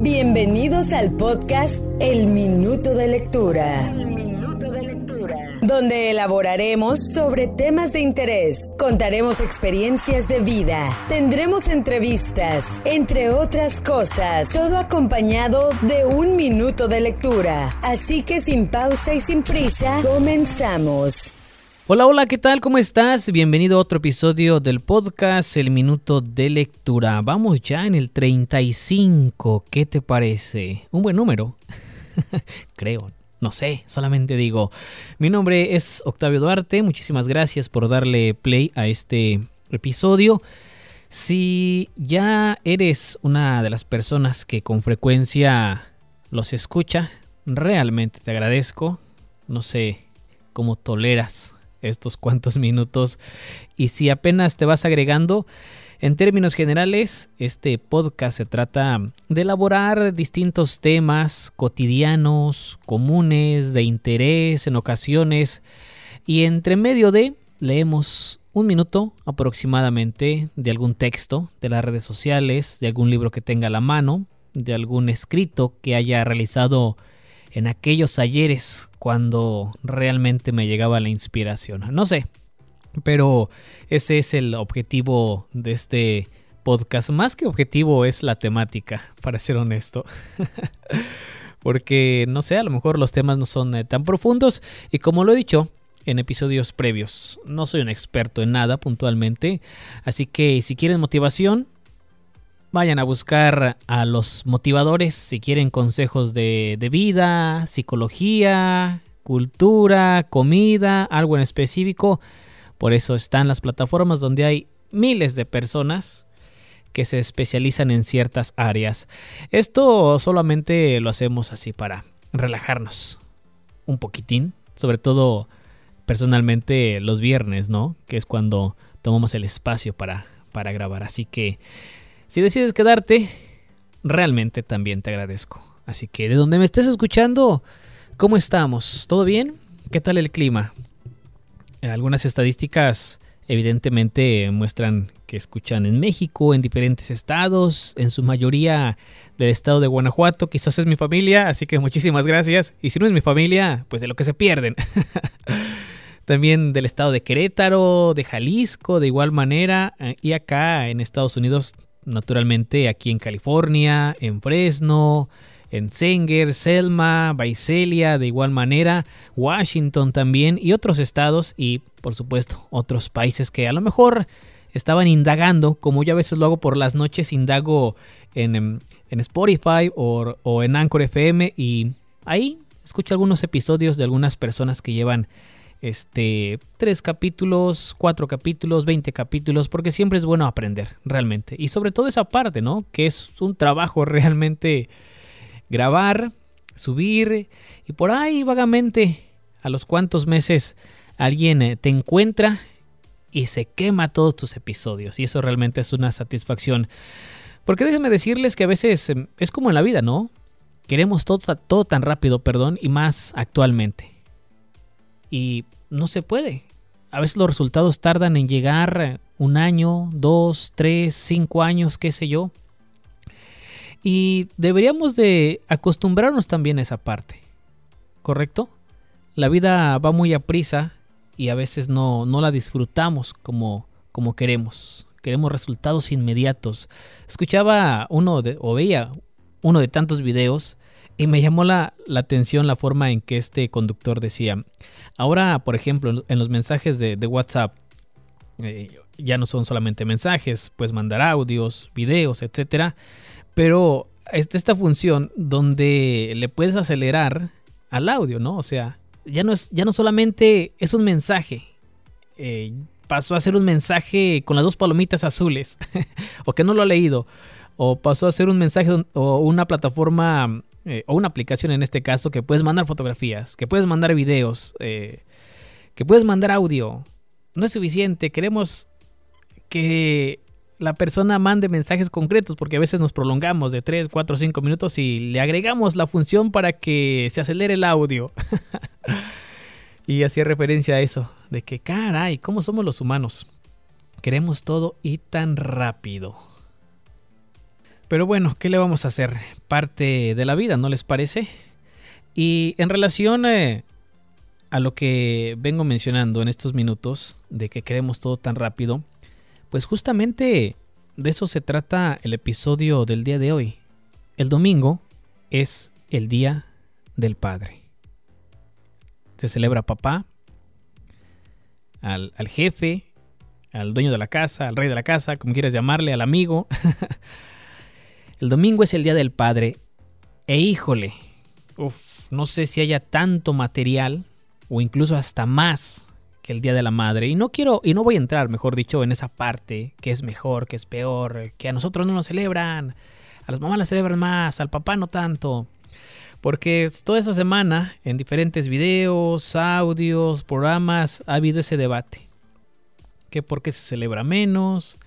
Bienvenidos al podcast El Minuto de Lectura. Donde elaboraremos sobre temas de interés, contaremos experiencias de vida, tendremos entrevistas, entre otras cosas, todo acompañado de un minuto de lectura. Así que sin pausa y sin prisa, comenzamos. Hola, hola, ¿qué tal? ¿Cómo estás? Bienvenido a otro episodio del podcast El Minuto de Lectura. Vamos ya en el 35. ¿Qué te parece? Un buen número. Creo. No sé, solamente digo. Mi nombre es Octavio Duarte. Muchísimas gracias por darle play a este episodio. Si ya eres una de las personas que con frecuencia los escucha, realmente te agradezco. No sé cómo toleras estos cuantos minutos. Y si apenas te vas agregando, en términos generales, este podcast se trata de elaborar distintos temas cotidianos, comunes, de interés en ocasiones. Y entre medio de, leemos un minuto aproximadamente de algún texto de las redes sociales, de algún libro que tenga a la mano, de algún escrito que haya realizado en aquellos ayeres cuando realmente me llegaba la inspiración. No sé, pero ese es el objetivo de este podcast. Más que objetivo es la temática, para ser honesto. Porque, no sé, a lo mejor los temas no son eh, tan profundos y como lo he dicho, en episodios previos. No soy un experto en nada puntualmente, así que si quieren motivación, Vayan a buscar a los motivadores si quieren consejos de, vida, psicología, cultura, comida, algo en específico. Por eso están las plataformas donde hay miles de personas que se especializan en ciertas áreas. Esto solamente lo hacemos así para relajarnos un poquitín, sobre todo personalmente los viernes, ¿no? Que es cuando tomamos el espacio para, para grabar. Así que si decides quedarte, realmente también te agradezco. Así que de donde me estés escuchando, ¿cómo estamos? ¿Todo bien? ¿Qué tal el clima? Algunas estadísticas evidentemente muestran que escuchan en México, en diferentes estados, en su mayoría del estado de Guanajuato, quizás es mi familia, así que muchísimas gracias. Y si no es mi familia, pues de lo que se pierden. También del estado de Querétaro, de Jalisco, de igual manera, eh, y acá en Estados Unidos naturalmente aquí en California, en Fresno, en Sanger, Selma, Visalia, de igual manera, Washington también y otros estados y por supuesto otros países que a lo mejor estaban indagando, como yo a veces lo hago por las noches, indago en, en Spotify o, o en Anchor FM y ahí escucho algunos episodios de algunas personas que llevan este, tres capítulos, cuatro capítulos, veinte capítulos, porque siempre es bueno aprender, realmente. Y sobre todo esa parte, ¿no? Que es un trabajo realmente grabar, subir, y por ahí vagamente, a los cuantos meses, alguien eh, te encuentra y se quema todos tus episodios. Y eso realmente es una satisfacción. Porque déjenme decirles que a veces em, es como en la vida, ¿no? Queremos todo, todo tan rápido, perdón, y más actualmente y no se puede. A veces los resultados tardan en llegar un año, dos, tres, cinco años, qué sé yo. Y deberíamos de acostumbrarnos también a esa parte, ¿correcto? La vida va muy a prisa y a veces no, no la disfrutamos como, como queremos. Queremos resultados inmediatos. Escuchaba uno de, o veía uno de tantos videos y me llamó la, atención la forma en que este conductor decía, ahora, por ejemplo, en los mensajes de, WhatsApp, eh, ya no son solamente mensajes, puedes mandar audios, videos, etcétera, pero esta función donde le puedes acelerar al audio, ¿no? O sea, ya no, es, ya no solamente es un mensaje, eh, pasó a ser un mensaje con las dos palomitas azules, o que no lo ha leído, o pasó a ser un mensaje o una plataforma eh, o una aplicación en este caso, que puedes mandar fotografías, que puedes mandar videos, eh, que puedes mandar audio. No es suficiente, queremos que la persona mande mensajes concretos porque a veces nos prolongamos de 3, 4, 5 minutos y le agregamos la función para que se acelere el audio. y hacía referencia a eso, de que caray, ¿cómo somos los humanos? Queremos todo y tan rápido. Pero bueno, ¿qué le vamos a hacer? Parte de la vida, ¿no les parece? Y en relación eh, a lo que vengo mencionando en estos minutos, de que queremos todo tan rápido, pues justamente de eso se trata el episodio del día de hoy. El domingo es el Día del Padre. Se celebra papá, al, al jefe, al dueño de la casa, al rey de la casa, como quieras llamarle, al amigo. el domingo es el Día del Padre. E híjole, no sé si haya tanto material o incluso hasta más que el Día de la Madre. Y no quiero, y no voy a entrar, mejor dicho, en esa parte, que es mejor, que es peor, que a nosotros no nos celebran, a las mamás la celebran más, al papá no tanto. Porque toda esa semana, en diferentes videos, audios, programas, ha habido ese debate. Que por qué se celebra menos,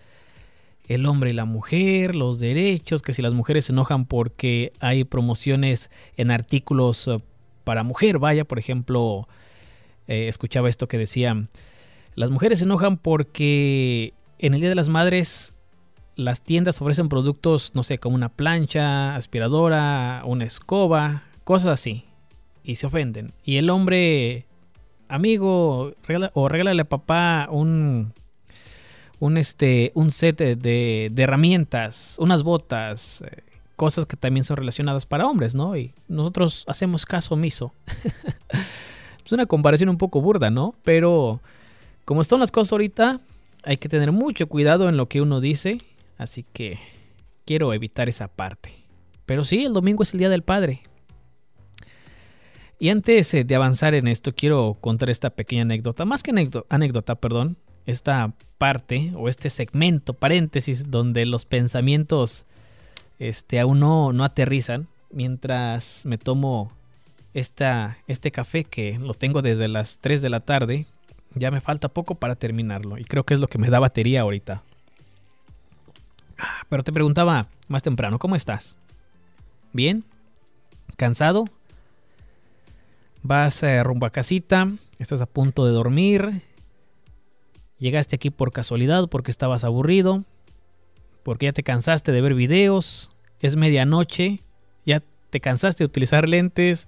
el hombre y la mujer, los derechos, que si las mujeres se enojan porque hay promociones en artículos eh, para mujer, vaya, por ejemplo, eh, escuchaba esto que decía, las mujeres se enojan porque en el Día de las Madres las tiendas ofrecen productos, no sé, como una plancha, aspiradora, una escoba, cosas así. Y se ofenden. Y el hombre, amigo, o regálale a papá un, un, este, un set de, de herramientas, unas botas, eh, cosas que también son relacionadas para hombres, ¿no? Y nosotros hacemos caso omiso. es una comparación un poco burda, ¿no? Pero como están las cosas ahorita, hay que tener mucho cuidado en lo que uno dice Así que quiero evitar esa parte. Pero sí, el domingo es el Día del Padre. Y antes eh, de avanzar en esto, quiero contar esta pequeña anécdota. Más que anécdota, perdón. Esta parte o este segmento, paréntesis, donde los pensamientos este, aún no, no aterrizan. Mientras me tomo esta, este café que lo tengo desde las 3 de la tarde. Ya me falta poco para terminarlo. Y creo que es lo que me da batería ahorita. Pero te preguntaba más temprano, ¿cómo estás? ¿Bien? ¿Cansado? ¿Vas eh, rumbo a casita? ¿Estás a punto de dormir? ¿Llegaste aquí por casualidad porque estabas aburrido? ¿Porque ya te cansaste de ver videos? ¿Es medianoche? ¿Ya te cansaste de utilizar lentes?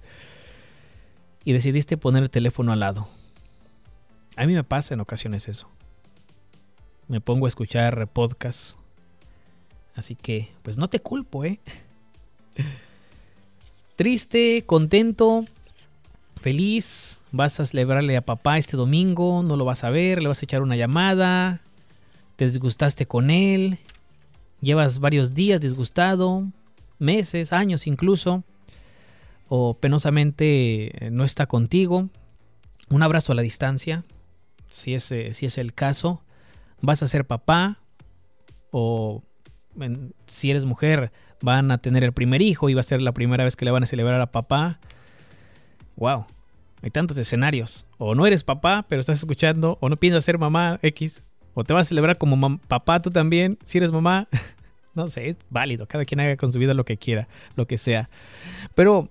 Y decidiste poner el teléfono al lado. A mí me pasa en ocasiones eso. Me pongo a escuchar podcasts Así que, pues no te culpo, ¿eh? Triste, contento, feliz. Vas a celebrarle a papá este domingo, no lo vas a ver, le vas a echar una llamada. Te disgustaste con él. Llevas varios días disgustado, meses, años incluso. O penosamente eh, no está contigo. Un abrazo a la distancia, si es, si es el caso. Vas a ser papá o si eres mujer, van a tener el primer hijo y va a ser la primera vez que le van a celebrar a papá. Wow, hay tantos escenarios. O no eres papá, pero estás escuchando, o no piensas ser mamá X, o te vas a celebrar como papá tú también, si eres mamá. no sé, es válido, cada quien haga con su vida lo que quiera, lo que sea. Pero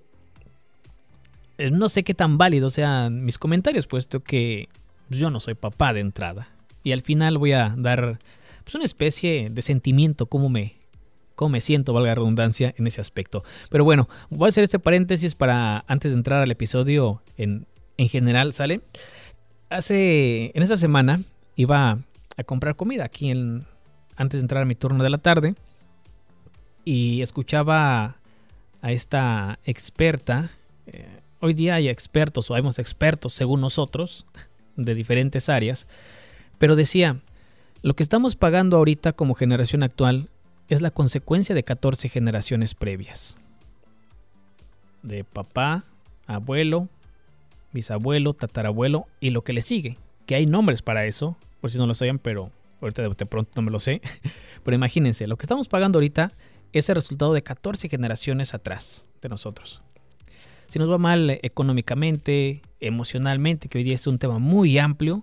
eh, no sé qué tan válidos sean mis comentarios, puesto que yo no soy papá de entrada. Y al final voy a dar pues una especie de sentimiento, cómo me, cómo me siento, valga la redundancia, en ese aspecto. Pero bueno, voy a hacer este paréntesis para, antes de entrar al episodio en, en general, ¿sale? Hace, en esta semana iba a comprar comida aquí antes de entrar a mi turno de la tarde y escuchaba a esta experta. Eh, hoy día hay expertos o hemos expertos según nosotros de diferentes áreas, pero decía, lo que estamos pagando ahorita como generación actual es la consecuencia de 14 generaciones previas. De papá, abuelo, bisabuelo, tatarabuelo y lo que le sigue. Que hay nombres para eso, por si no lo saben, pero ahorita de pronto no me lo sé. Pero imagínense, lo que estamos pagando ahorita es el resultado de 14 generaciones atrás de nosotros. Si nos va mal económicamente, emocionalmente, que hoy día es un tema muy amplio,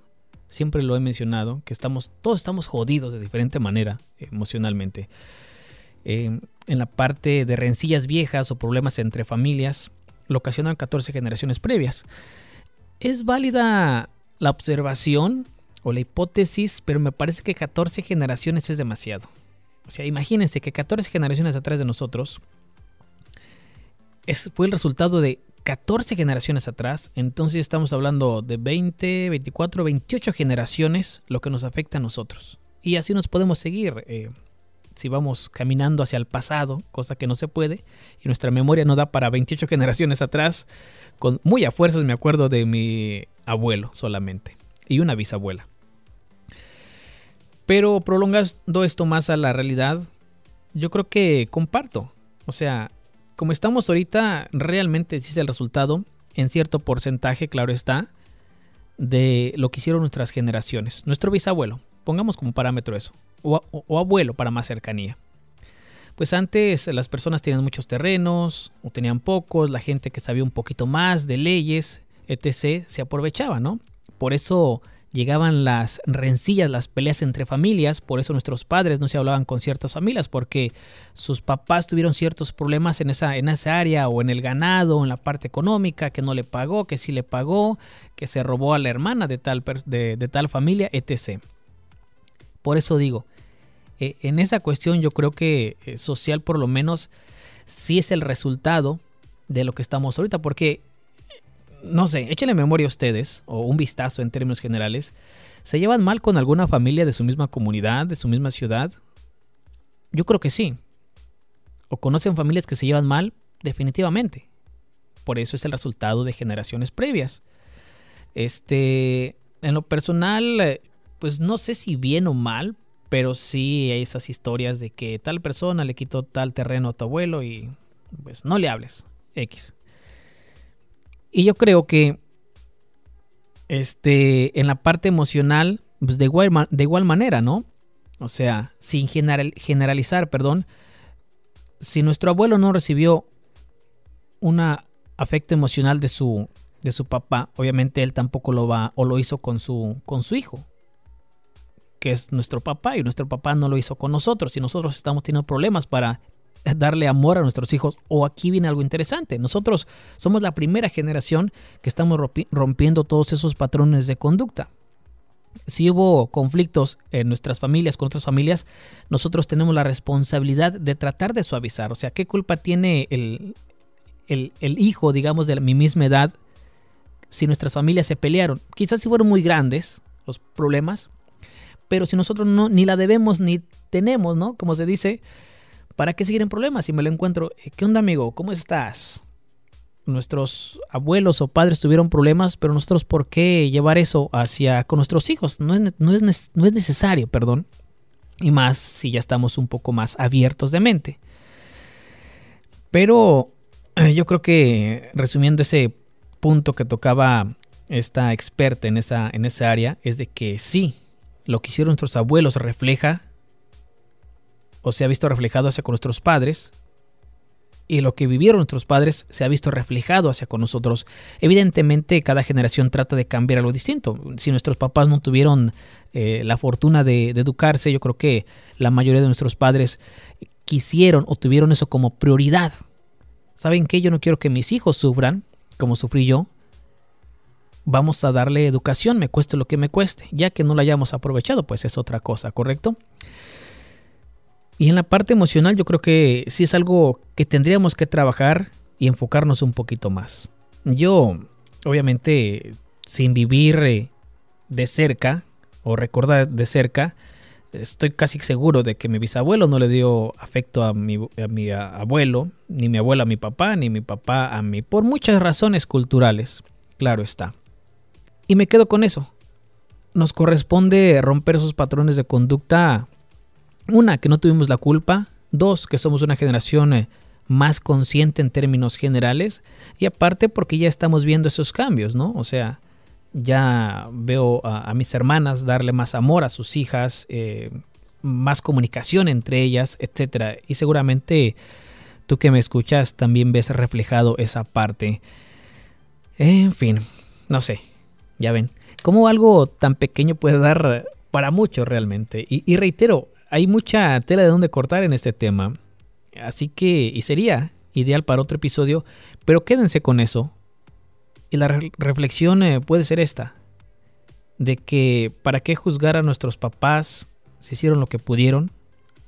siempre lo he mencionado, que estamos, todos estamos jodidos de diferente manera emocionalmente. Eh, en la parte de rencillas viejas o problemas entre familias, lo ocasionan 14 generaciones previas. Es válida la observación o la hipótesis, pero me parece que 14 generaciones es demasiado. O sea, imagínense que 14 generaciones atrás de nosotros es, fue el resultado de 14 generaciones atrás. Entonces estamos hablando de 20, 24, 28 generaciones lo que nos afecta a nosotros. Y así nos podemos seguir. Eh, si vamos caminando hacia el pasado, cosa que no se puede, y nuestra memoria no da para 28 generaciones atrás, con muy a fuerzas me acuerdo de mi abuelo solamente y una bisabuela. Pero prolongando esto más a la realidad, yo creo que comparto. O sea, como estamos ahorita, realmente es el resultado, en cierto porcentaje, claro está, de lo que hicieron nuestras generaciones. Nuestro bisabuelo, pongamos como parámetro eso, o, o abuelo para más cercanía. Pues antes las personas tenían muchos terrenos, o tenían pocos, la gente que sabía un poquito más de leyes, etc., se aprovechaba, ¿no? Por eso llegaban las rencillas, las peleas entre familias, por eso nuestros padres no se hablaban con ciertas familias, porque sus papás tuvieron ciertos problemas en esa, en área o en el ganado, en la parte económica, que no le pagó, que sí le pagó, que se robó a la hermana de tal, de, tal familia, etc. Por eso digo, eh, en esa cuestión yo creo que eh, social por lo menos sí es el resultado de lo que estamos ahorita, porque no sé, échenle memoria a ustedes, o un vistazo en términos generales, ¿se llevan mal con alguna familia de su misma comunidad, de su misma ciudad? Yo creo que sí. ¿O conocen familias que se llevan mal? Definitivamente. Por eso es el resultado de generaciones previas. Este, en lo personal, pues no sé si bien o mal, pero sí hay esas historias de que tal persona le quitó tal terreno a tu abuelo y pues no le hables. X. Y yo creo que este, en la parte emocional, pues de igual, de igual manera, ¿no? O sea, sin generalizar, perdón, si nuestro abuelo no recibió un afecto emocional de su, de su papá, obviamente él tampoco lo va o lo hizo con su, con su hijo, que es nuestro papá, y nuestro papá no lo hizo con nosotros, y nosotros estamos teniendo problemas para darle amor a nuestros hijos. O aquí viene algo interesante. Nosotros somos la primera generación que estamos rompiendo todos esos patrones de conducta. Si hubo conflictos en nuestras familias con otras familias, nosotros tenemos la responsabilidad de tratar de suavizar. O sea, ¿qué culpa tiene el, el, hijo, digamos, de mi misma edad si nuestras familias se pelearon? Quizás si fueron muy grandes los problemas, pero si nosotros no, ni la debemos ni tenemos, ¿no? Como se dice, ¿Para qué seguir en problemas si me lo encuentro? Eh, ¿Qué onda, amigo? ¿Cómo estás? Nuestros abuelos o padres tuvieron problemas, pero nosotros, ¿por qué llevar eso hacia con nuestros hijos? No es, no es, no es necesario, perdón. Y más si ya estamos un poco más abiertos de mente. Pero eh, yo creo que resumiendo ese punto que tocaba esta experta en esa, en esa área, es de que sí, lo que hicieron nuestros abuelos refleja o se ha visto reflejado hacia con nuestros padres y lo que vivieron nuestros padres se ha visto reflejado hacia con nosotros. Evidentemente cada generación trata de cambiar algo distinto. Si nuestros papás no tuvieron eh, la fortuna de, de, educarse, yo creo que la mayoría de nuestros padres quisieron o tuvieron eso como prioridad. ¿Saben qué? Yo no quiero que mis hijos sufran como sufrí yo. Vamos a darle educación, me cueste lo que me cueste. Ya que no la hayamos aprovechado, pues es otra cosa, ¿correcto? Y en la parte emocional yo creo que sí es algo que tendríamos que trabajar y enfocarnos un poquito más. Yo, obviamente, sin vivir eh, de cerca o recordar de cerca, estoy casi seguro de que mi bisabuelo no le dio afecto a mi, a mi abuelo, ni mi abuelo a mi papá, ni mi papá a mí, por muchas razones culturales, claro está. Y me quedo con eso. Nos corresponde romper esos patrones de conducta una, que no tuvimos la culpa. Dos, que somos una generación eh, más consciente en términos generales. Y aparte porque ya estamos viendo esos cambios, ¿no? O sea, ya veo a, mis hermanas darle más amor a sus hijas, eh, más comunicación entre ellas, etc. Y seguramente tú que me escuchas también ves reflejado esa parte. En fin, no sé, ya ven, cómo algo tan pequeño puede dar para mucho realmente. y reitero, hay mucha tela de donde cortar en este tema. Así que, y sería ideal para otro episodio, pero quédense con eso. Y la reflexión eh, puede ser esta, de que para qué juzgar a nuestros papás si hicieron lo que pudieron,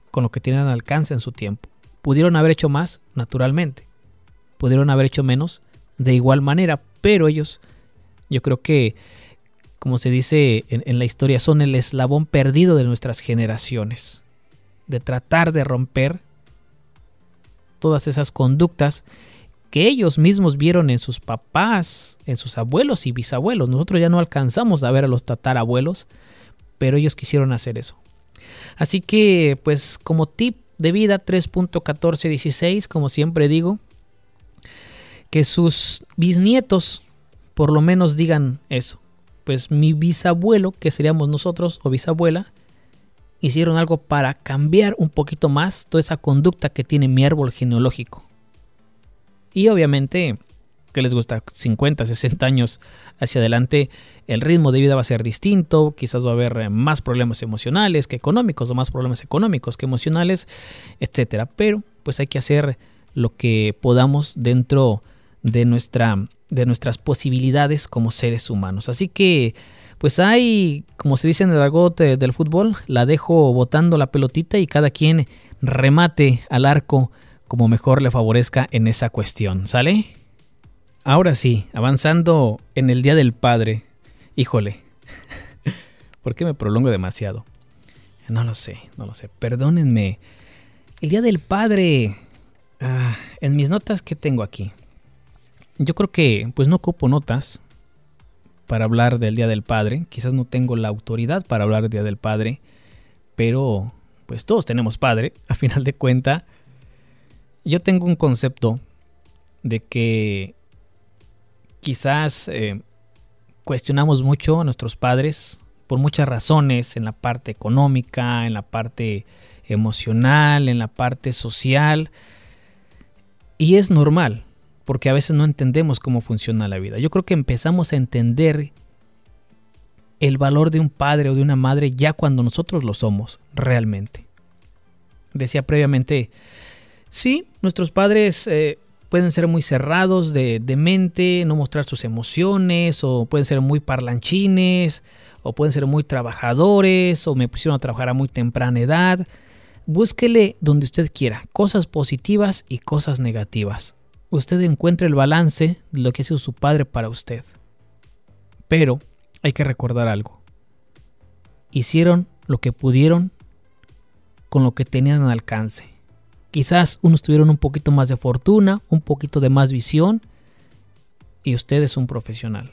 con lo que tienen al alcance en su tiempo. Pudieron haber hecho más, naturalmente. Pudieron haber hecho menos, de igual manera, pero ellos, yo creo que, como se dice en, la historia, son el eslabón perdido de nuestras generaciones. De tratar de romper todas esas conductas que ellos mismos vieron en sus papás, en sus abuelos y bisabuelos. Nosotros ya no alcanzamos a ver a los tatarabuelos, pero ellos quisieron hacer eso. Así que, pues como tip de vida 3.1416, como siempre digo, que sus bisnietos por lo menos digan eso. Pues mi bisabuelo, que seríamos nosotros, o bisabuela, hicieron algo para cambiar un poquito más toda esa conducta que tiene mi árbol genealógico. Y obviamente, que les gusta 50, 60 años hacia adelante, el ritmo de vida va a ser distinto, quizás va a haber más problemas emocionales que económicos o más problemas económicos que emocionales, etcétera, pero pues hay que hacer lo que podamos dentro de nuestra de nuestras posibilidades como seres humanos. Así que pues hay, como se dice en el argot del fútbol, la dejo botando la pelotita y cada quien remate al arco como mejor le favorezca en esa cuestión, ¿sale? Ahora sí, avanzando en el Día del Padre. Híjole, ¿por qué me prolongo demasiado? No lo sé, no lo sé, perdónenme. El Día del Padre, ah, en mis notas que tengo aquí, yo creo que pues no ocupo notas, para hablar del Día del Padre. Quizás no tengo la autoridad para hablar del Día del Padre, pero pues todos tenemos padre, a final de cuenta. Yo tengo un concepto de que quizás eh, cuestionamos mucho a nuestros padres por muchas razones, en la parte económica, en la parte emocional, en la parte social. Y es normal, porque a veces no entendemos cómo funciona la vida. Yo creo que empezamos a entender el valor de un padre o de una madre ya cuando nosotros lo somos realmente. Decía previamente, sí, nuestros padres eh, pueden ser muy cerrados de, de, mente, no mostrar sus emociones, o pueden ser muy parlanchines, o pueden ser muy trabajadores, o me pusieron a trabajar a muy temprana edad. Búsquele donde usted quiera, cosas positivas y cosas negativas usted encuentre el balance de lo que ha sido su padre para usted. Pero hay que recordar algo. Hicieron lo que pudieron con lo que tenían al alcance. Quizás unos tuvieron un poquito más de fortuna, un poquito de más visión, y usted es un profesional.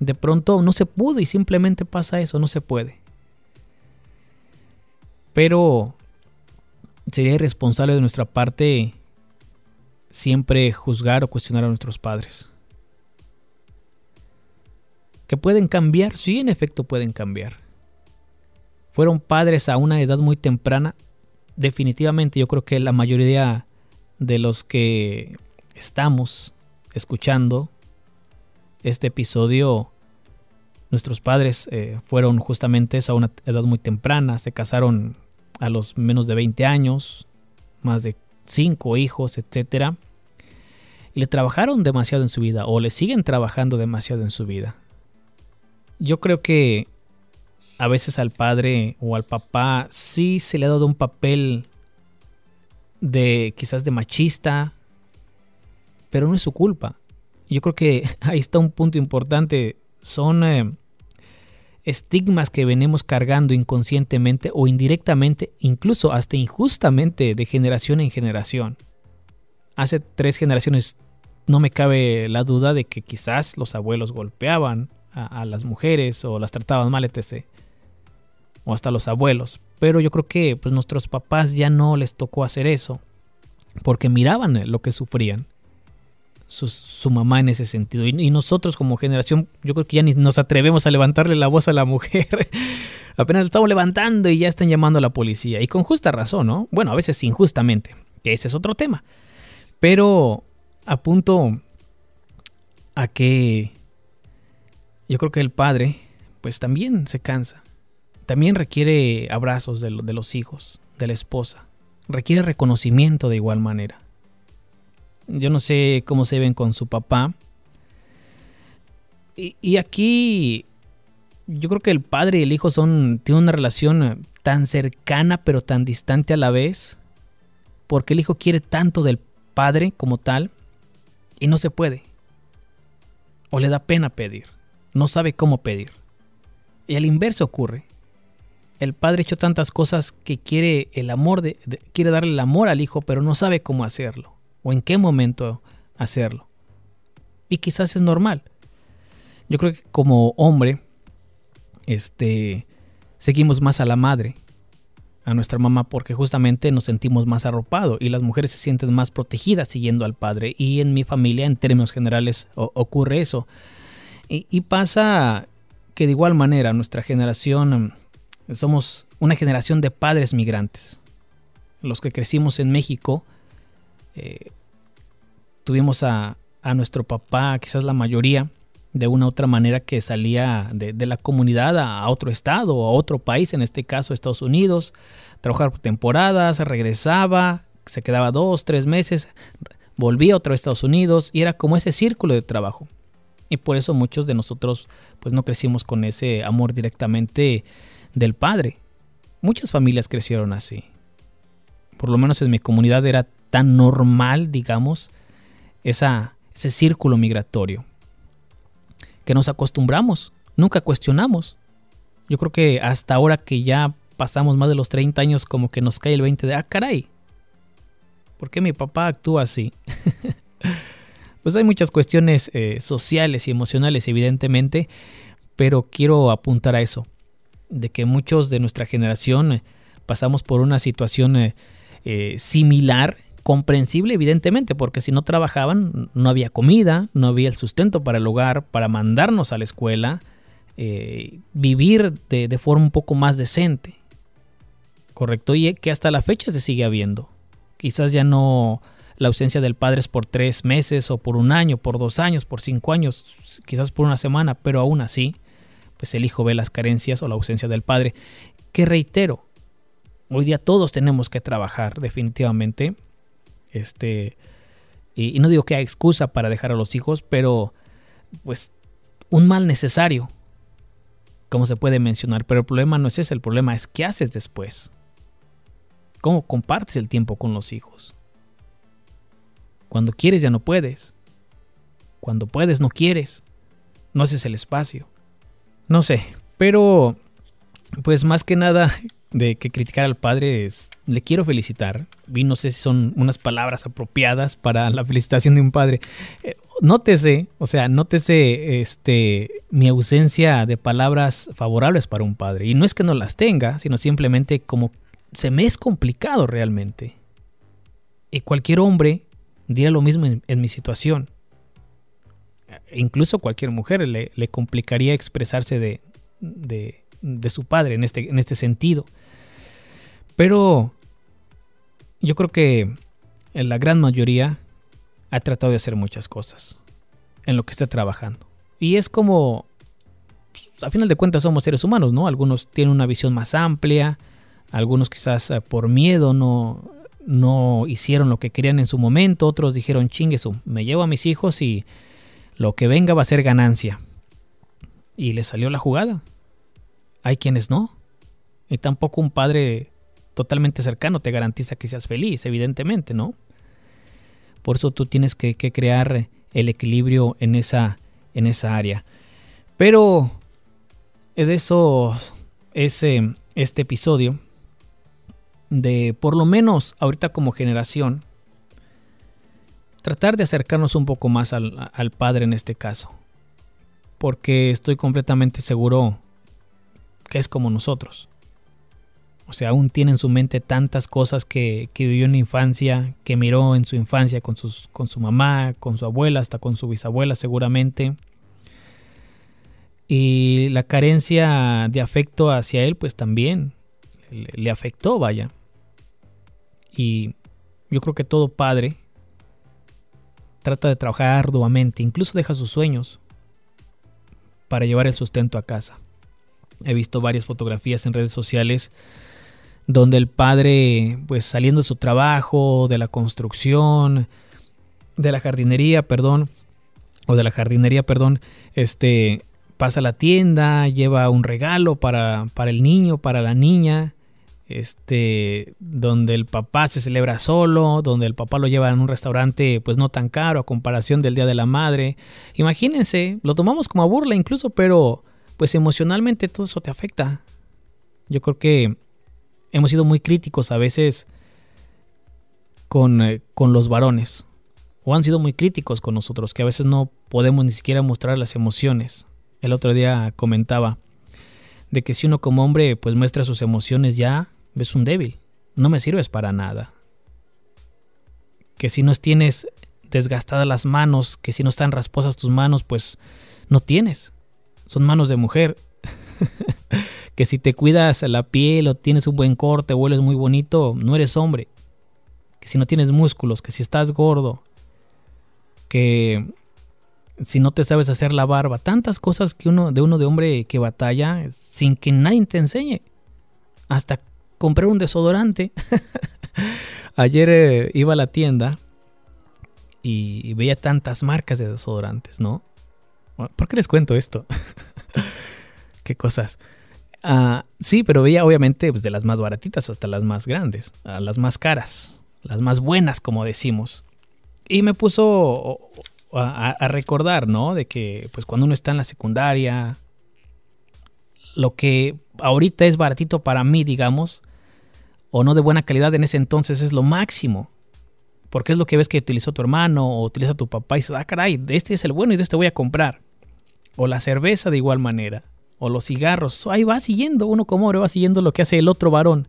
De pronto no se pudo y simplemente pasa eso, no se puede. Pero sería irresponsable de nuestra parte siempre juzgar o cuestionar a nuestros padres. ¿Que pueden cambiar? Sí, en efecto pueden cambiar. ¿Fueron padres a una edad muy temprana? Definitivamente yo creo que la mayoría de los que estamos escuchando este episodio, nuestros padres eh, fueron justamente eso a una edad muy temprana, se casaron a los menos de 20 años, más de cinco hijos, etcétera, y le trabajaron demasiado en su vida o le siguen trabajando demasiado en su vida. Yo creo que a veces al padre o al papá sí se le ha dado un papel de quizás de machista, pero no es su culpa. Yo creo que ahí está un punto importante. Son eh, estigmas que venimos cargando inconscientemente o indirectamente, incluso hasta injustamente de generación en generación. Hace tres generaciones no me cabe la duda de que quizás los abuelos golpeaban a, las mujeres o las trataban mal, etc. O hasta los abuelos. Pero yo creo que pues, nuestros papás ya no les tocó hacer eso porque miraban lo que sufrían su, mamá en ese sentido. Y, nosotros como generación, yo creo que ya ni nos atrevemos a levantarle la voz a la mujer. Apenas la estamos levantando y ya están llamando a la policía. Y con justa razón, ¿no? Bueno, a veces injustamente, que ese es otro tema. Pero apunto a que yo creo que el padre, pues también se cansa. También requiere abrazos de los hijos, de la esposa. Requiere reconocimiento de igual manera. Yo no sé cómo se ven con su papá. Y, aquí yo creo que el padre y el hijo son tienen una relación tan cercana pero tan distante a la vez, porque el hijo quiere tanto del padre como tal y no se puede. O le da pena pedir, no sabe cómo pedir. Y al inverso ocurre. El padre ha hecho tantas cosas que quiere el amor de, quiere darle el amor al hijo, pero no sabe cómo hacerlo o en qué momento hacerlo. Y quizás es normal. Yo creo que como hombre este seguimos más a la madre, a nuestra mamá porque justamente nos sentimos más arropados y las mujeres se sienten más protegidas siguiendo al padre y en mi familia en términos generales ocurre eso. y, pasa que de igual manera nuestra generación somos una generación de padres migrantes. Los que crecimos en México, eh, tuvimos a, nuestro papá, quizás la mayoría, de una u otra manera que salía de, la comunidad a, otro estado o a otro país, en este caso Estados Unidos, trabajar por temporadas, regresaba, se quedaba dos, tres meses, volvía otra vez a Estados Unidos y era como ese círculo de trabajo. Y por eso muchos de nosotros pues no crecimos con ese amor directamente del padre. Muchas familias crecieron así. Por lo menos en mi comunidad era tan normal, digamos, esa, ese círculo migratorio, que nos acostumbramos, nunca cuestionamos. Yo creo que hasta ahora que ya pasamos más de los 30 años, como que nos cae el 20 de, ah, caray, ¿por qué mi papá actúa así? pues hay muchas cuestiones eh, sociales y emocionales, evidentemente, pero quiero apuntar a eso de que muchos de nuestra generación eh, pasamos por una situación eh, similar, comprensible evidentemente, porque si no trabajaban no había comida, no había el sustento para el hogar, para mandarnos a la escuela, vivir de, de, forma un poco más decente. Correcto, y que hasta la fecha se sigue habiendo. Quizás ya no la ausencia del padre es por tres meses o por un año, por dos años, por cinco años, quizás por una semana, pero aún así pues el hijo ve las carencias o la ausencia del padre. Que reitero, hoy día todos tenemos que trabajar definitivamente. Este, y, no digo que hay excusa para dejar a los hijos, pero pues un mal necesario, como se puede mencionar. Pero el problema no es ese, el problema es qué haces después. ¿Cómo compartes el tiempo con los hijos? Cuando quieres ya no puedes. Cuando puedes no quieres. No haces el espacio. No sé, pero pues más que nada de que criticar al padre es, le quiero felicitar. Y no sé si son unas palabras apropiadas para la felicitación de un padre. Eh, nótese, o sea, nótese este, mi ausencia de palabras favorables para un padre. Y no es que no las tenga, sino simplemente como se me es complicado realmente. Y cualquier hombre diría lo mismo en mi situación incluso cualquier mujer le, complicaría expresarse de, de, su padre en este, en este sentido. Pero yo creo que la gran mayoría ha tratado de hacer muchas cosas en lo que está trabajando. Y es como, a final de cuentas somos seres humanos, ¿no? Algunos tienen una visión más amplia, algunos quizás eh, por miedo no, no hicieron lo que querían en su momento, otros dijeron, chinguesu, me llevo a mis hijos y lo que venga va a ser ganancia. Y le salió la jugada. Hay quienes no. Y tampoco un padre totalmente cercano te garantiza que seas feliz, evidentemente, ¿no? Por eso tú tienes que, crear el equilibrio en esa, en esa área. Pero de eso es eh, este episodio. De por lo menos ahorita como generación, tratar de acercarnos un poco más al, Padre en este caso. Porque estoy completamente seguro que es como nosotros. O sea, aún tiene en su mente tantas cosas que, vivió en la infancia, que miró en su infancia con, sus, con su mamá, con su abuela, hasta con su bisabuela seguramente. Y la carencia de afecto hacia él, pues también le, le afectó, vaya. Y yo creo que todo padre trata de trabajar arduamente, incluso deja sus sueños para llevar el sustento a casa. He visto varias fotografías en redes sociales donde el padre, pues saliendo de su trabajo, de la construcción, de la jardinería, perdón, o de la jardinería, perdón, este, pasa a la tienda, lleva un regalo para, para el niño, para la niña, este, donde el papá se celebra solo, donde el papá lo lleva en un restaurante pues no tan caro a comparación del Día de la Madre. Imagínense, lo tomamos como a burla incluso, pero pues emocionalmente todo eso te afecta. Yo creo que hemos sido muy críticos a veces con, eh, con los varones, o han sido muy críticos con nosotros, que a veces no podemos ni siquiera mostrar las emociones. El otro día comentaba de que si uno como hombre pues muestra sus emociones ya es un débil, no me sirves para nada. Que si no tienes desgastadas las manos, que si no están rasposas tus manos, pues no tienes. Son manos de mujer. que si te cuidas la piel o tienes un buen corte, hueles muy bonito, no eres hombre. Que si no tienes músculos, que si estás gordo, que si no te sabes hacer la barba, tantas cosas que uno de uno de hombre que batalla sin que nadie te enseñe. Hasta comprar un desodorante. Ayer eh, iba a la tienda y veía tantas marcas de desodorantes, ¿no? ¿Por qué les cuento esto? qué cosas. Ah, sí, pero veía obviamente pues, de las más baratitas hasta las más grandes, las más caras, las más buenas, como decimos. Y me puso a, recordar, ¿no? De que pues cuando uno está en la secundaria, lo que ahorita es baratito para mí, digamos, o no de buena calidad en ese entonces es lo máximo. Porque es lo que ves que utilizó tu hermano o utiliza tu papá y dices, ah, caray, este es el bueno y de este voy a comprar. O la cerveza de igual manera. O los cigarros. Ahí va siguiendo, uno como hombre va siguiendo lo que hace el otro varón.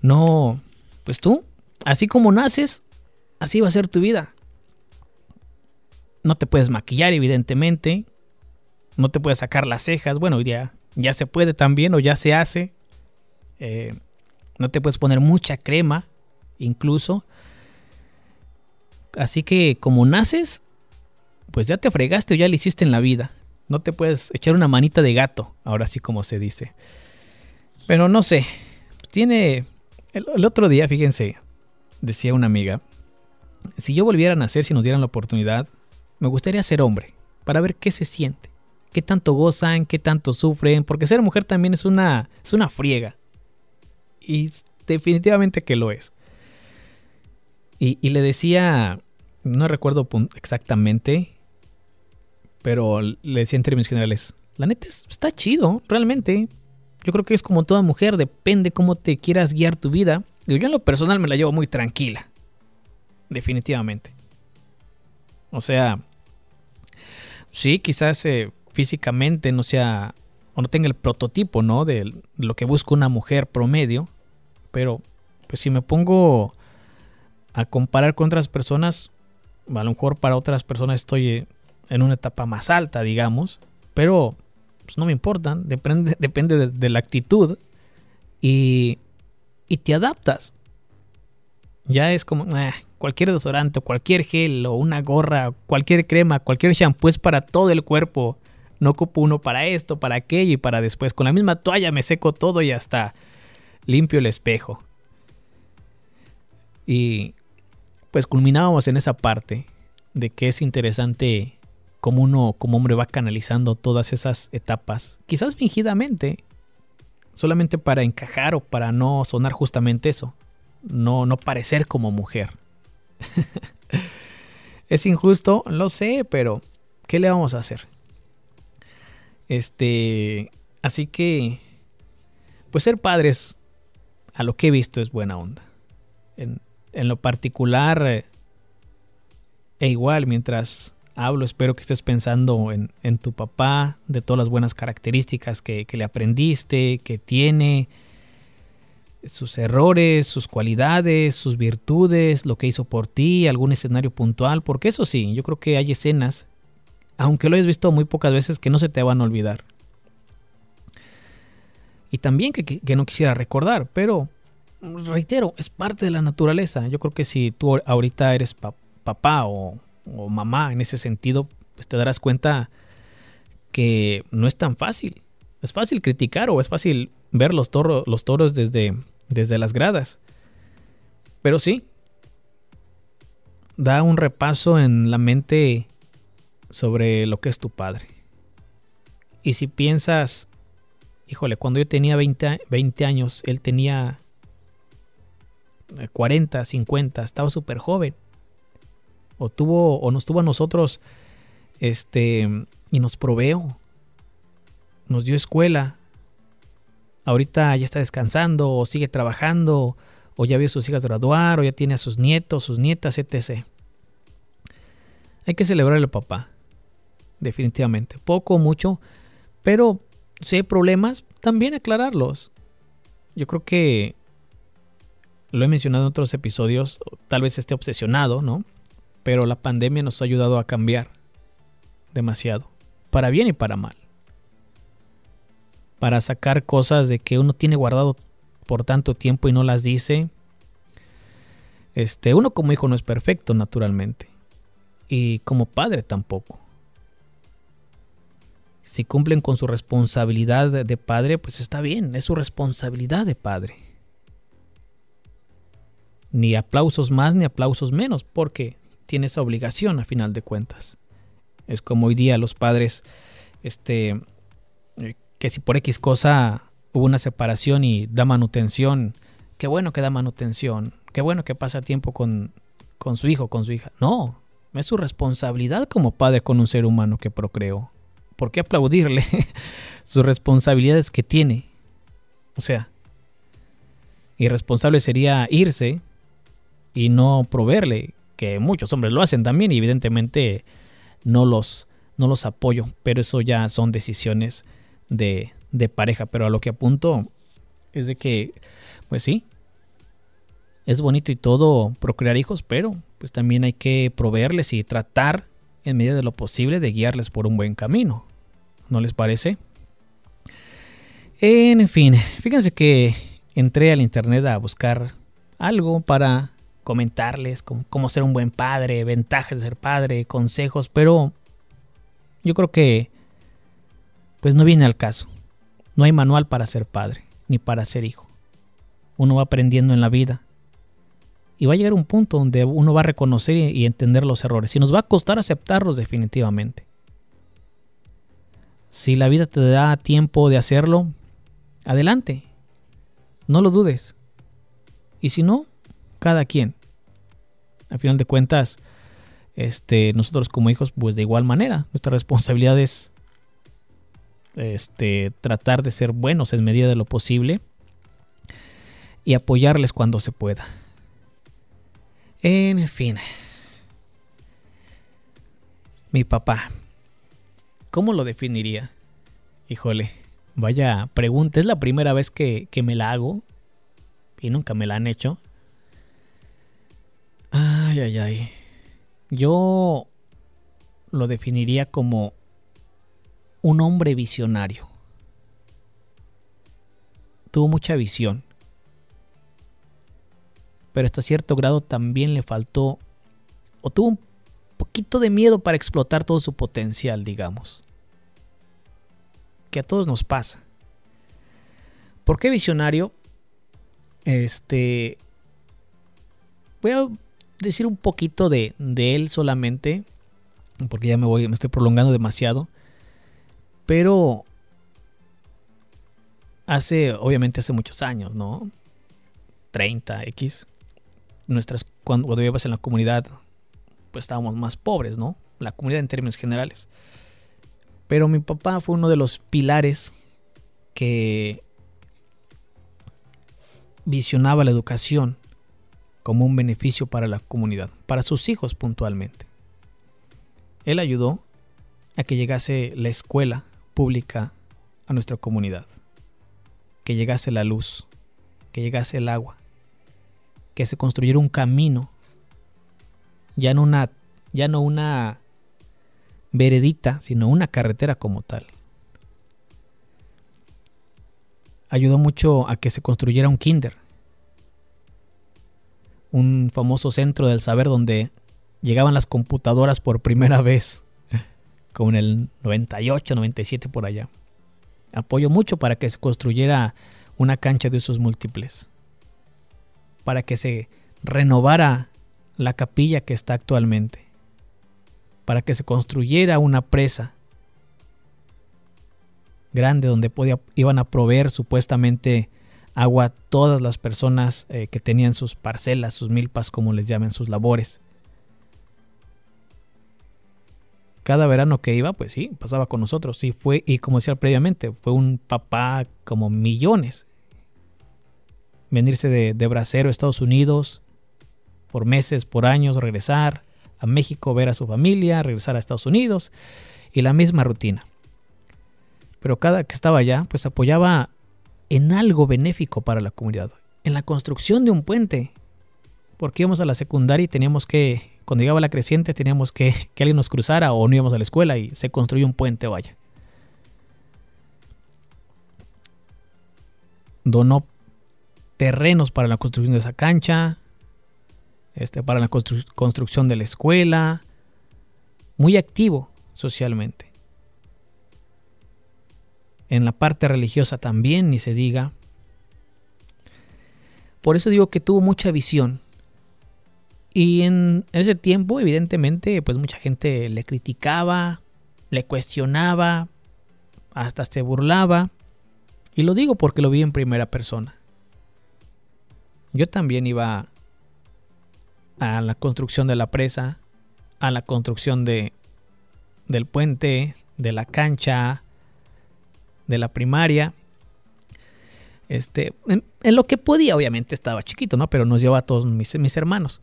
No, pues tú, así como naces, así va a ser tu vida. No te puedes maquillar, evidentemente. No te puedes sacar las cejas. Bueno, día ya se puede también o ya se hace. Eh, no te puedes poner mucha crema, incluso. Así que como naces, pues ya te fregaste o ya le hiciste en la vida. No te puedes echar una manita de gato, ahora sí como se dice. Pero no sé, tiene... el otro día, fíjense, decía una amiga, si yo volviera a nacer, si nos dieran la oportunidad, me gustaría ser hombre, para ver qué se siente, qué tanto gozan, qué tanto sufren, porque ser mujer también es una, es una friega. Y definitivamente que lo es. Y, le decía, no recuerdo exactamente, pero le decía en términos generales, la neta está chido, realmente. Yo creo que es como toda mujer, depende cómo te quieras guiar tu vida. Yo en lo personal me la llevo muy tranquila, definitivamente. O sea, sí, quizás eh, físicamente no sea o no tenga el prototipo, ¿no? De lo que busca una mujer promedio, pero pues si me pongo a comparar con otras personas, a lo mejor para otras personas estoy eh, en una etapa más alta, digamos, pero pues no me importan, depende, depende de, la actitud y, y te adaptas. Ya es como, eh, cualquier desodorante, cualquier gel o una gorra, cualquier crema, cualquier shampoo es para todo el cuerpo. No ocupo uno para esto, para aquello y para después. Con la misma toalla me seco todo y hasta limpio el espejo. Y pues culminábamos en esa parte de que es interesante cómo uno como hombre va canalizando todas esas etapas, quizás fingidamente, solamente para encajar o para no sonar justamente eso, no, no parecer como mujer. es injusto, lo sé, pero ¿qué le vamos a hacer? Este, así que, pues ser padres, a lo que he visto, es buena onda. En, lo particular, eh, e igual, mientras hablo, espero que estés pensando en, tu papá, de todas las buenas características que, que le aprendiste, que tiene, sus errores, sus cualidades, sus virtudes, lo que hizo por ti, algún escenario puntual, porque eso sí, yo creo que hay escenas, aunque lo hayas visto muy pocas veces, que no se te van a olvidar. Y también que, no quisiera recordar, pero reitero, es parte de la naturaleza. Yo creo que si tú ahorita eres papá o, o mamá en ese sentido, pues te darás cuenta que no es tan fácil. Es fácil criticar o es fácil ver los, los toros desde, desde las gradas. Pero sí, da un repaso en la mente sobre lo que es tu padre. Y si piensas híjole, cuando yo tenía 20, 20 años, él tenía 40, eh, 50, estaba súper joven. O tuvo, o nos tuvo a nosotros, este, y nos proveó. Nos dio escuela. Ahorita ya está descansando, o sigue trabajando, o ya vio a sus hijas graduar, o ya tiene a sus nietos, sus nietas, etc. Hay que celebrarle al papá. Definitivamente. Poco mucho. Pero si hay problemas, también aclararlos. Yo creo que lo he mencionado en otros episodios, tal vez esté obsesionado, ¿no? Pero la pandemia nos ha ayudado a cambiar demasiado, para bien y para mal. Para sacar cosas de que uno tiene guardado por tanto tiempo y no las dice. Este, uno como hijo no es perfecto, naturalmente. Y como padre tampoco si cumplen con su responsabilidad de padre, pues está bien, es su responsabilidad de padre. Ni aplausos más ni aplausos menos, porque tiene esa obligación a final de cuentas. Es como hoy día los padres, este, eh, que si por X cosa hubo una separación y da manutención, qué bueno que da manutención, qué bueno que pasa tiempo con, con su hijo, con su hija. No, es su responsabilidad como padre con un ser humano que procreó. ¿por qué aplaudirle sus responsabilidades que tiene? O sea, irresponsable sería irse y no proveerle, que muchos hombres lo hacen también y evidentemente no los, no los apoyo, pero eso ya son decisiones de, de pareja, pero a lo que apunto es de que, pues sí, es bonito y todo procrear hijos, pero pues también hay que proveerles y tratar en medida de lo posible de guiarles por un buen camino. ¿no les parece? En fin, fíjense que entré al internet a buscar algo para comentarles cómo, ser un buen padre, ventajas de ser padre, consejos, pero yo creo que pues no viene al caso. No hay manual para ser padre, ni para ser hijo. Uno va aprendiendo en la vida. Y va a llegar un punto donde uno va a reconocer y entender los errores. Y nos va a costar aceptarlos definitivamente. Si la vida te da tiempo de hacerlo, adelante. No lo dudes. Y si no, cada quien. Al final de cuentas, este, nosotros como hijos, pues de igual manera, nuestra responsabilidad es este, tratar de ser buenos en medida de lo posible y apoyarles cuando se pueda. En fin. Mi papá. ¿Cómo lo definiría? Híjole, vaya pregunta. Es la primera vez que, me la hago y nunca me la han hecho. Ay, ay, ay. Yo lo definiría como un hombre visionario. Tuvo mucha visión. Pero hasta cierto grado también le faltó o tuvo un poquito de miedo para explotar todo su potencial, digamos. Que a todos nos pasa. ¿Por qué visionario? Este. Voy a decir un poquito de, él solamente. Porque ya me voy, me estoy prolongando demasiado. Pero hace, obviamente hace muchos años, ¿no? 30, X. Nuestras, cuando, cuando vivíamos en la comunidad pues estábamos más pobres, ¿no? La comunidad en términos generales. Pero mi papá fue uno de los pilares que visionaba la educación como un beneficio para la comunidad, para sus hijos puntualmente. Él ayudó a que llegase la escuela pública a nuestra comunidad, que llegase la luz, que llegase el agua, que se construyera un camino ya no una, ya no una veredita, sino una carretera como tal. Ayudó mucho a que se construyera un kinder, un famoso centro del saber donde llegaban las computadoras por primera vez, como en el 98, 97 por allá. Apoyó mucho para que se construyera una cancha de usos múltiples, para que se renovara la capilla que está actualmente, para que se construyera una presa grande donde podía, iban a proveer supuestamente agua todas las personas eh, que tenían sus parcelas, sus milpas, como les llaman, sus labores. Cada verano que iba, pues sí, pasaba con nosotros. Sí, fue, y como decía previamente, fue un papá como millones. Venirse de, de bracero Estados Unidos por meses, por años, regresar a México, ver a su familia, regresar a Estados Unidos y la misma rutina. Pero cada que estaba allá, pues apoyaba en algo benéfico para la comunidad, en la construcción de un puente. Porque íbamos a la secundaria y teníamos que, cuando llegaba la creciente, teníamos que que alguien nos cruzara o no íbamos a la escuela y se construyó un puente, vaya. Donó terrenos para la construcción de esa cancha, este, para la constru construcción de la escuela, muy activo socialmente. En la parte religiosa también, ni se diga. Por eso digo que tuvo mucha visión. Y en ese tiempo, evidentemente, pues mucha gente le criticaba, le cuestionaba, hasta se burlaba. Y lo digo porque lo vi en primera persona. Yo también iba a la construcción de la presa, a la construcción de, del puente, de la cancha, de la primaria. Este, en, lo que podía, obviamente estaba chiquito, ¿no? Pero nos llevaba a todos mis, hermanos.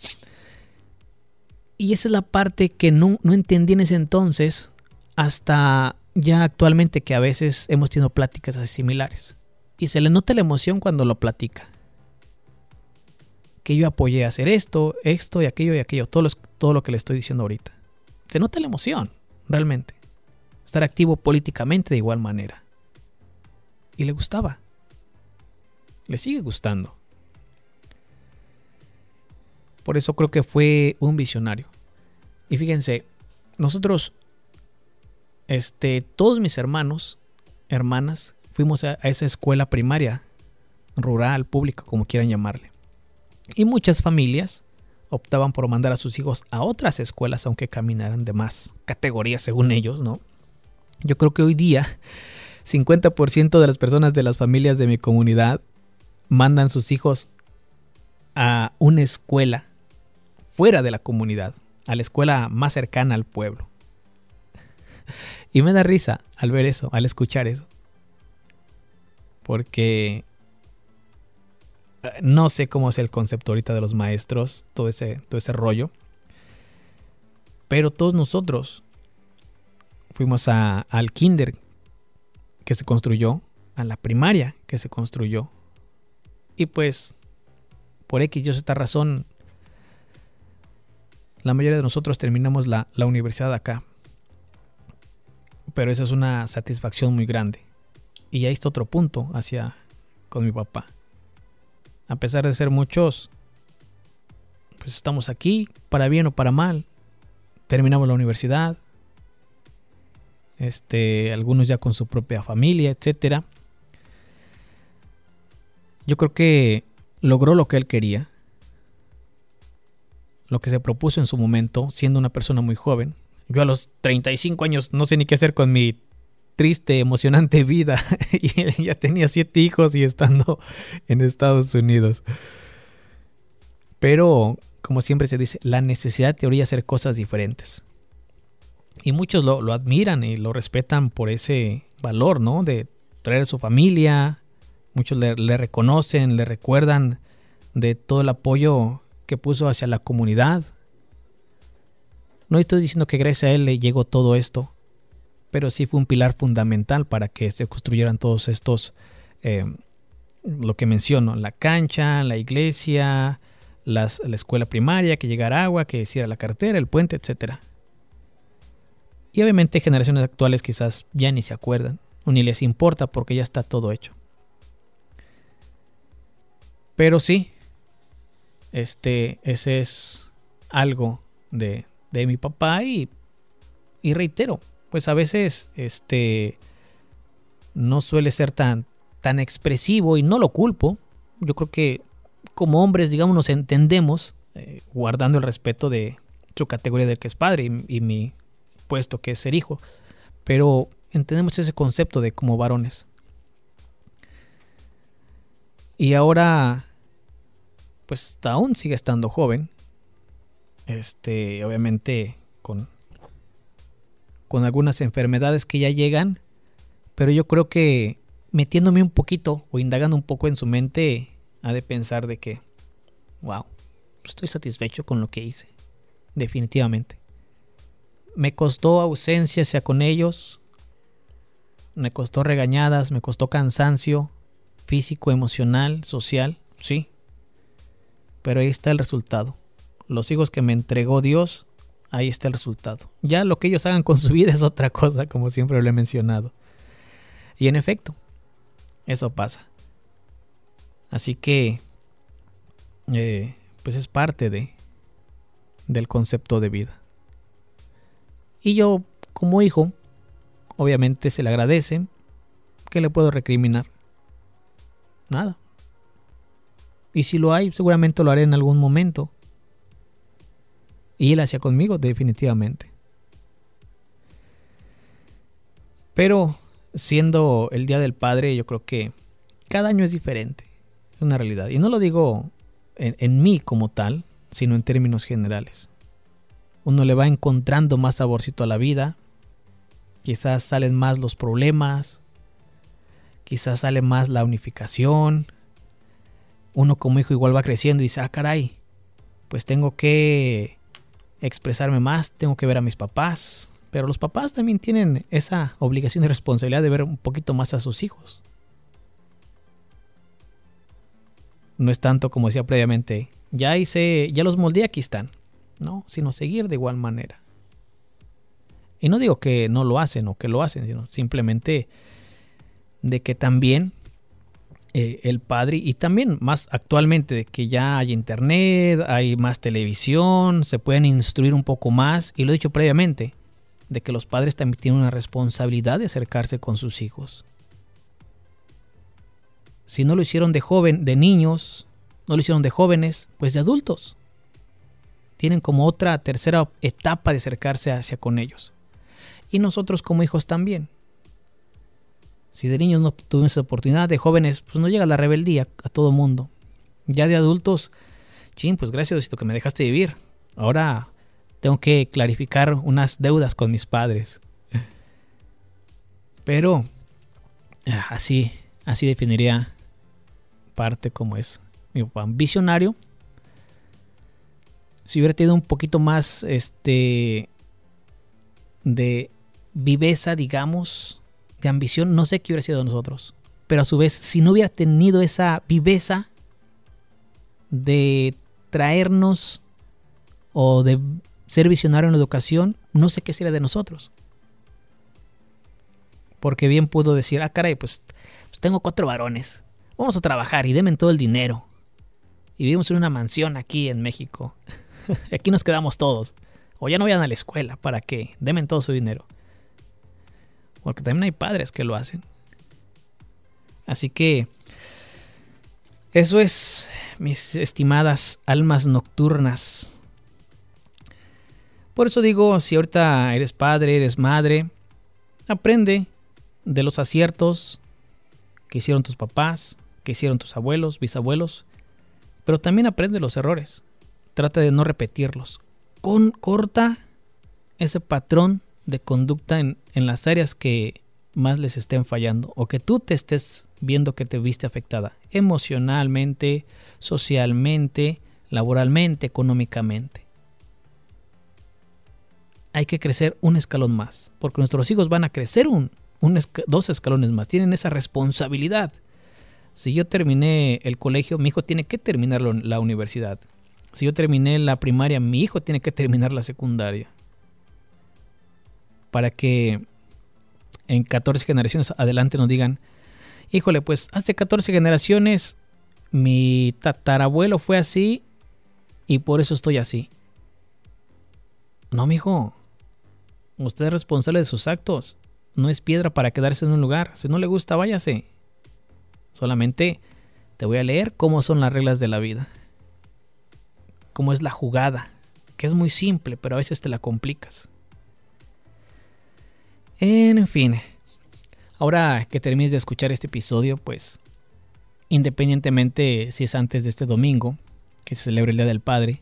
Y esa es la parte que no, entendí en ese entonces, hasta ya actualmente que a veces hemos tenido pláticas así similares. Y se le nota la emoción cuando lo platica que yo apoyé a hacer esto, esto y aquello y aquello, todo, todo lo que le estoy diciendo ahorita. Se nota la emoción, realmente. Estar activo políticamente de igual manera. Y le gustaba. Le sigue gustando. Por eso creo que fue un visionario. Y fíjense, nosotros, este, todos mis hermanos, hermanas, fuimos a, esa escuela primaria, rural, pública, como quieran llamarle. Y muchas familias optaban por mandar a sus hijos a otras escuelas aunque caminaran de más categorías según ellos, ¿no? Yo creo que hoy día 50% de las personas de las familias de mi comunidad mandan sus hijos a una escuela fuera de la comunidad, a la escuela más cercana al pueblo. Y me da risa al ver eso, al escuchar eso. Porque no sé cómo es el concepto ahorita de los maestros, todo ese, todo ese rollo. Pero todos nosotros fuimos a, al kinder que se construyó, a la primaria que se construyó. Y pues, por X y esta razón, la mayoría de nosotros terminamos la, la universidad acá. Pero esa es una satisfacción muy grande. Y ahí está otro punto hacia con mi papá a pesar de ser muchos, pues estamos aquí, para bien o para mal. Terminamos la universidad. Este, algunos ya con su propia familia, etcétera. Yo creo que logró lo que él quería. Lo que se propuso en su momento, siendo una persona muy joven. Yo a los 35 años no sé ni qué hacer con mi triste, emocionante vida. y ya tenía siete hijos y estando en Estados Unidos. Pero, como siempre se dice, la necesidad te orilla hacer cosas diferentes. Y muchos lo, admiran y lo respetan por ese valor, ¿no? De traer a su familia. Muchos le, le reconocen, le recuerdan de todo el apoyo que puso hacia la comunidad. No estoy diciendo que gracias a él le llegó todo esto, pero sí fue un pilar fundamental para que se construyeran todos estos, eh, lo que menciono, la cancha, la iglesia, las, la escuela primaria, que llegara agua, que hiciera la carretera, el puente, etc. Y obviamente generaciones actuales quizás ya ni se acuerdan, o ni les importa porque ya está todo hecho. Pero sí, este, ese es algo de, de mi papá y, y reitero, pues a veces este no suele ser tan tan expresivo y no lo culpo. Yo creo que como hombres, digamos, nos entendemos eh, guardando el respeto de su categoría del que es padre y, y, mi puesto que es ser hijo. Pero entendemos ese concepto de como varones. Y ahora, pues aún sigue estando joven. Este, obviamente con, con algunas enfermedades que ya llegan. Pero yo creo que metiéndome un poquito o indagando un poco en su mente, ha de pensar de que, wow, estoy satisfecho con lo que hice. Definitivamente. Me costó ausencia hacia con ellos. Me costó regañadas, me costó cansancio físico, emocional, social, sí. Pero ahí está el resultado. Los hijos que me entregó Dios, ahí está el resultado. Ya lo que ellos hagan con su vida es otra cosa, como siempre lo he mencionado. Y en efecto, eso pasa. Así que, eh, pues es parte de del concepto de vida. Y yo, como hijo, obviamente se le agradece. ¿Qué le puedo recriminar? Nada. Y si lo hay, seguramente lo haré en algún momento. Y él hacía conmigo, definitivamente. Pero siendo el Día del Padre, yo creo que cada año es diferente. Es una realidad. Y no lo digo en, en mí como tal, sino en términos generales. Uno le va encontrando más saborcito a la vida. Quizás salen más los problemas. Quizás sale más la unificación. Uno como hijo igual va creciendo y dice, ah, caray, pues tengo que expresarme más, tengo que ver a mis papás. Pero los papás también tienen esa obligación y responsabilidad de ver un poquito más a sus hijos. No es tanto como decía previamente, ya hice, ya los moldeé, aquí están. No, sino seguir de igual manera. Y no digo que no lo hacen o que lo hacen, sino simplemente de que también eh, el padre, y también más actualmente de que ya hay internet, hay más televisión, se pueden instruir un poco más, y lo he dicho previamente, de que los padres también tienen una responsabilidad de acercarse con sus hijos. Si no lo hicieron de joven, de niños, no lo hicieron de jóvenes, pues de adultos. Tienen como otra tercera etapa de acercarse hacia con ellos. Y nosotros como hijos también. Si de niños no tuvimos esa oportunidad, de jóvenes, pues no llega la rebeldía a todo mundo. Ya de adultos, chin, pues gracias que me dejaste vivir. Ahora tengo que clarificar unas deudas con mis padres. Pero ah, así, así definiría parte como es mi papá, visionario. Si hubiera tenido un poquito más este de viveza, digamos, de ambición, no sé qué hubiera sido de nosotros. Pero a su vez, si no hubiera tenido esa viveza de traernos o de ser visionario en la educación, no sé qué sería de nosotros. Porque bien pudo decir, ah, caray, pues, pues tengo cuatro varones. Vamos a trabajar y denme todo el dinero y vivimos en una mansión aquí en México. aquí nos quedamos todos. O ya no vayan a la escuela, ¿para qué? Demen todo su dinero. Porque también hay padres que lo hacen. Así que eso es, mis estimadas almas nocturnas. Por eso digo, si ahorita eres padre, eres madre, aprende de los aciertos que hicieron tus papás, que hicieron tus abuelos, bisabuelos, pero también aprende los errores. Trata de no repetirlos. Con, corta ese patrón de conducta en, en las áreas que más les estén fallando o que tú te estés viendo que te viste afectada emocionalmente, socialmente, laboralmente, económicamente. Hay que crecer un escalón más, porque nuestros hijos van a crecer un, dos escalones más, tienen esa responsabilidad si yo terminé el colegio, mi hijo tiene que terminar la universidad. Si yo terminé la primaria, mi hijo tiene que terminar la secundaria. Para que en 14 generaciones adelante nos digan, híjole, pues hace 14 generaciones mi tatarabuelo fue así y por eso estoy así. No, mi hijo. Usted es responsable de sus actos. No es piedra para quedarse en un lugar. Si no le gusta, váyase. Solamente te voy a leer cómo son las reglas de la vida. Cómo es la jugada. Que es muy simple, pero a veces te la complicas. En fin, Ahora que termines de escuchar este episodio, pues independientemente si es antes de este domingo, que se celebra el Día del Padre,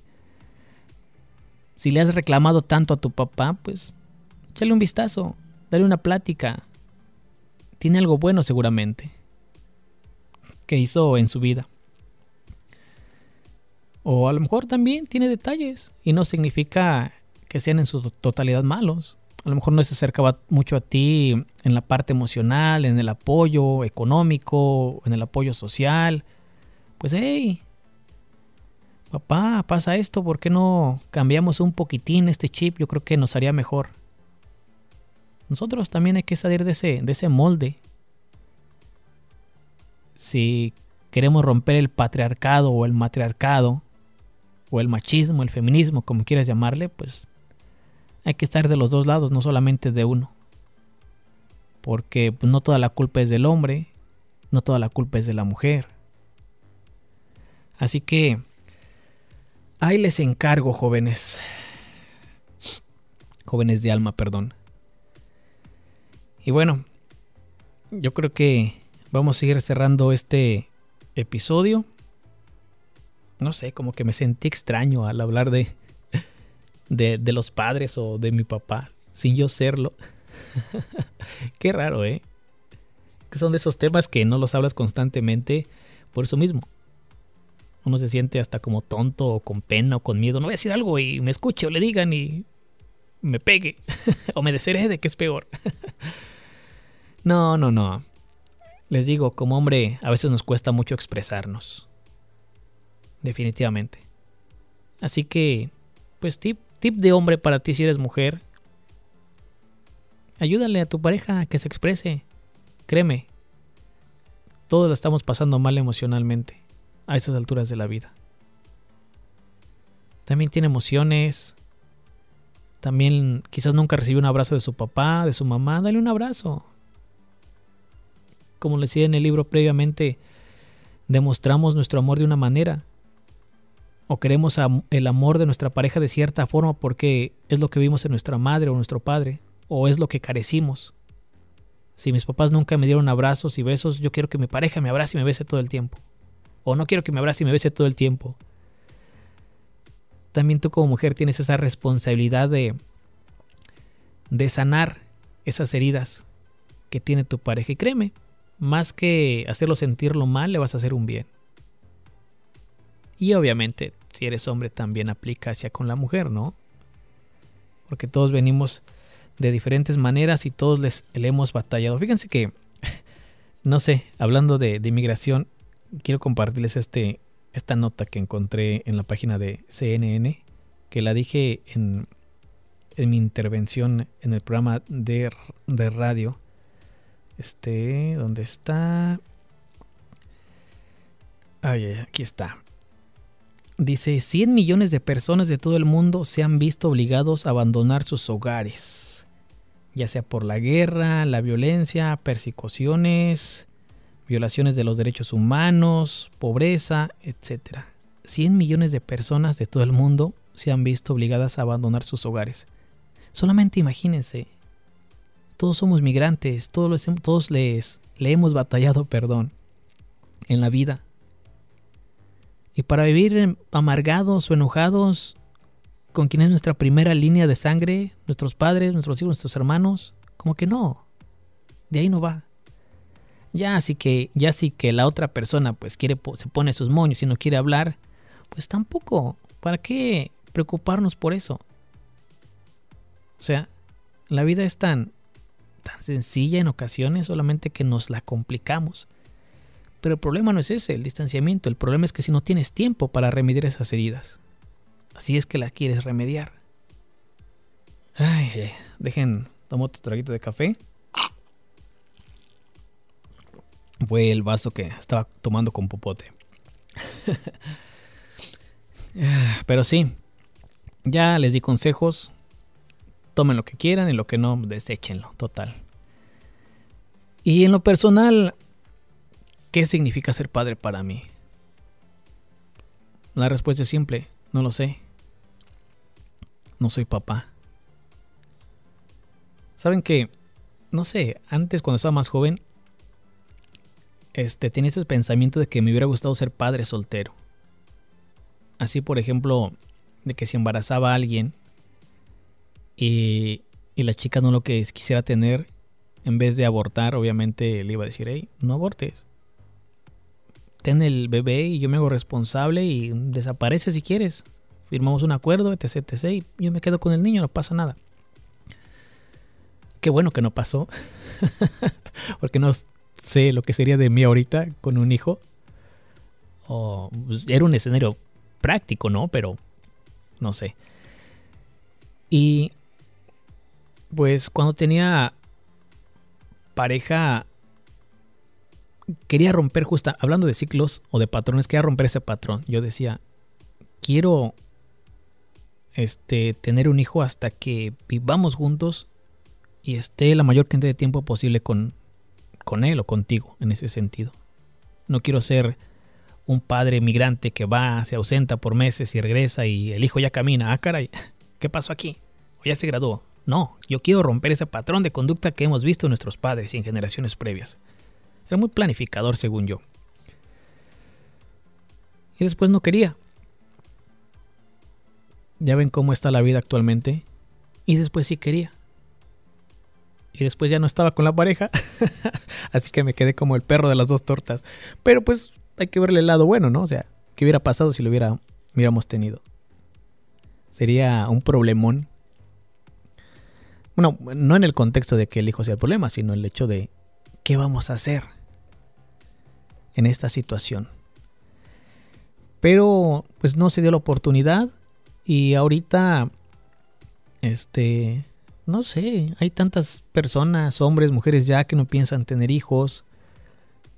si le has reclamado tanto a tu papá, pues échale un vistazo, dale una plática. Tiene algo bueno seguramente que hizo en su vida. O a lo mejor también tiene detalles y no significa que sean en su totalidad malos. A lo mejor no se acercaba mucho a ti en la parte emocional, en el apoyo económico, en el apoyo social. Pues hey, papá, pasa esto, ¿por qué no cambiamos un poquitín este chip? Yo creo que nos haría mejor. Nosotros también hay que salir de ese, de ese molde. Si queremos romper el patriarcado o el matriarcado, o el machismo, el feminismo, como quieras llamarle, pues hay que estar de los dos lados, no solamente de uno. Porque no toda la culpa es del hombre, no toda la culpa es de la mujer. Así que ahí les encargo, jóvenes. Jóvenes de alma, perdón. Y bueno, yo creo que vamos a ir cerrando este episodio. No sé, como que me sentí extraño al hablar de, de, los padres o de mi papá, sin yo serlo. Qué raro, ¿eh? Que son de esos temas que no los hablas constantemente por eso mismo. Uno se siente hasta como tonto o con pena o con miedo. No voy a decir algo y me escuche o le digan y me pegue o me desherede, que es peor. no, no, no. Les digo, como hombre, a veces nos cuesta mucho expresarnos. Definitivamente. Así que, pues tip, tip de hombre para ti si eres mujer. Ayúdale a tu pareja a que se exprese. Créeme, todos la estamos pasando mal emocionalmente a esas alturas de la vida. También tiene emociones. También quizás nunca recibió un abrazo de su papá, de su mamá. Dale un abrazo. Como le decía en el libro previamente, demostramos nuestro amor de una manera. O queremos el amor de nuestra pareja de cierta forma porque es lo que vimos en nuestra madre o nuestro padre o es lo que carecimos. Si mis papás nunca me dieron abrazos y besos, yo quiero que mi pareja me abrace y me bese todo el tiempo. O no quiero que me abrace y me bese todo el tiempo. También tú como mujer tienes esa responsabilidad de, de sanar esas heridas que tiene tu pareja. Y créeme, más que hacerlo sentirlo mal, le vas a hacer un bien. Y obviamente, si eres hombre, también aplica hacia con la mujer, ¿no? Porque todos venimos de diferentes maneras y todos les le hemos batallado. Fíjense que, no sé, hablando de, inmigración, quiero compartirles este, esta nota que encontré en la página de CNN, que la dije en, en mi intervención en el programa de, de radio. Este, ¿dónde está? Ay, aquí está. Dice, 100 millones de personas de todo el mundo se han visto obligados a abandonar sus hogares ya sea por la guerra, la violencia, persecuciones, violaciones de los derechos humanos, pobreza, etc. 100 millones de personas de todo el mundo se han visto obligadas a abandonar sus hogares. Solamente imagínense, todos somos migrantes, todos, todos les, le hemos batallado, perdón, en la vida. Y para vivir amargados o enojados, con quién es nuestra primera línea de sangre, nuestros padres, nuestros hijos, nuestros hermanos, como que no. De ahí no va. Ya así que, ya sí que la otra persona pues quiere, se pone sus moños y no quiere hablar, pues tampoco. ¿Para qué preocuparnos por eso? O sea, la vida es tan, tan sencilla en ocasiones, solamente que nos la complicamos. Pero el problema no es ese, el distanciamiento. El problema es que si no tienes tiempo para remediar esas heridas. Así es que la quieres remediar. Ay, dejen, tomo otro traguito de café. Fue el vaso que estaba tomando con popote. Pero sí, ya les di consejos. Tomen lo que quieran y lo que no, deséchenlo, total. Y en lo personal, ¿qué significa ser padre para mí? La respuesta es simple, no lo sé no soy papá. Saben que no sé, antes cuando estaba más joven, este, tenía ese pensamiento de que me hubiera gustado ser padre soltero. Así, por ejemplo, de que si embarazaba a alguien y, y la chica no lo que quisiera tener, en vez de abortar, obviamente le iba a decir, hey, no abortes. Ten el bebé y yo me hago responsable y desaparece si quieres. Firmamos un acuerdo, etc, etc. Y yo me quedo con el niño, no pasa nada. Qué bueno que no pasó. Porque no sé lo que sería de mí ahorita con un hijo. Pues, era un escenario práctico, ¿no? Pero no sé. Y pues cuando tenía pareja quería romper justa, hablando de ciclos o de patrones, quería romper ese patrón. Yo decía, quiero este tener un hijo hasta que vivamos juntos y esté la mayor cantidad de tiempo posible con, con él o contigo en ese sentido. No quiero ser un padre migrante que va, se ausenta por meses y regresa y el hijo ya camina. Ah, caray, ¿qué pasó aquí? O ya se graduó. No, yo quiero romper ese patrón de conducta que hemos visto en nuestros padres y en generaciones previas. Era muy planificador, según yo. Y después no quería. Ya ven cómo está la vida actualmente. Y después sí quería y después ya no estaba con la pareja. Así que me quedé como el perro de las dos tortas. Pero pues hay que verle el lado bueno, ¿no? O sea, ¿qué hubiera pasado si lo hubiera, hubiéramos tenido? Sería un problemón. Bueno, no en el contexto de que el hijo sea el problema, sino el hecho de qué vamos a hacer en esta situación. Pero pues no se dio la oportunidad y ahorita este no sé, hay tantas personas, hombres, mujeres ya que no piensan tener hijos,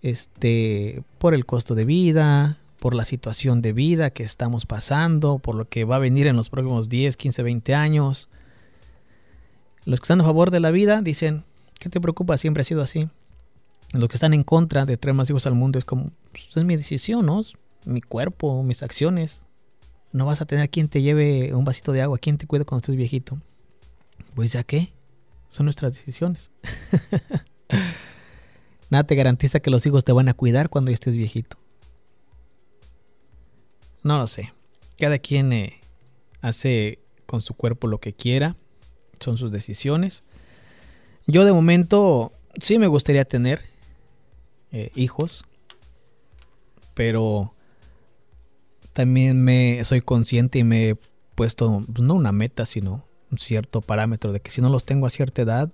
este, por el costo de vida, por la situación de vida que estamos pasando, por lo que va a venir en los próximos 10, 15, 20 años. Los que están a favor de la vida dicen, ¿qué te preocupa? Siempre ha sido así. Los que están en contra de traer más hijos al mundo es como, pues, es mi decisión, ¿no? Mi cuerpo, mis acciones. No vas a tener quien te lleve un vasito de agua, quien te cuide cuando estés viejito. Pues ya qué, son nuestras decisiones. Nada te garantiza que los hijos te van a cuidar cuando estés viejito. No lo sé. Cada quien eh, hace con su cuerpo lo que quiera. Son sus decisiones. Yo de momento sí me gustaría tener eh, hijos. Pero también me soy consciente y me he puesto, pues, no una meta, sino un cierto parámetro de que si no los tengo a cierta edad,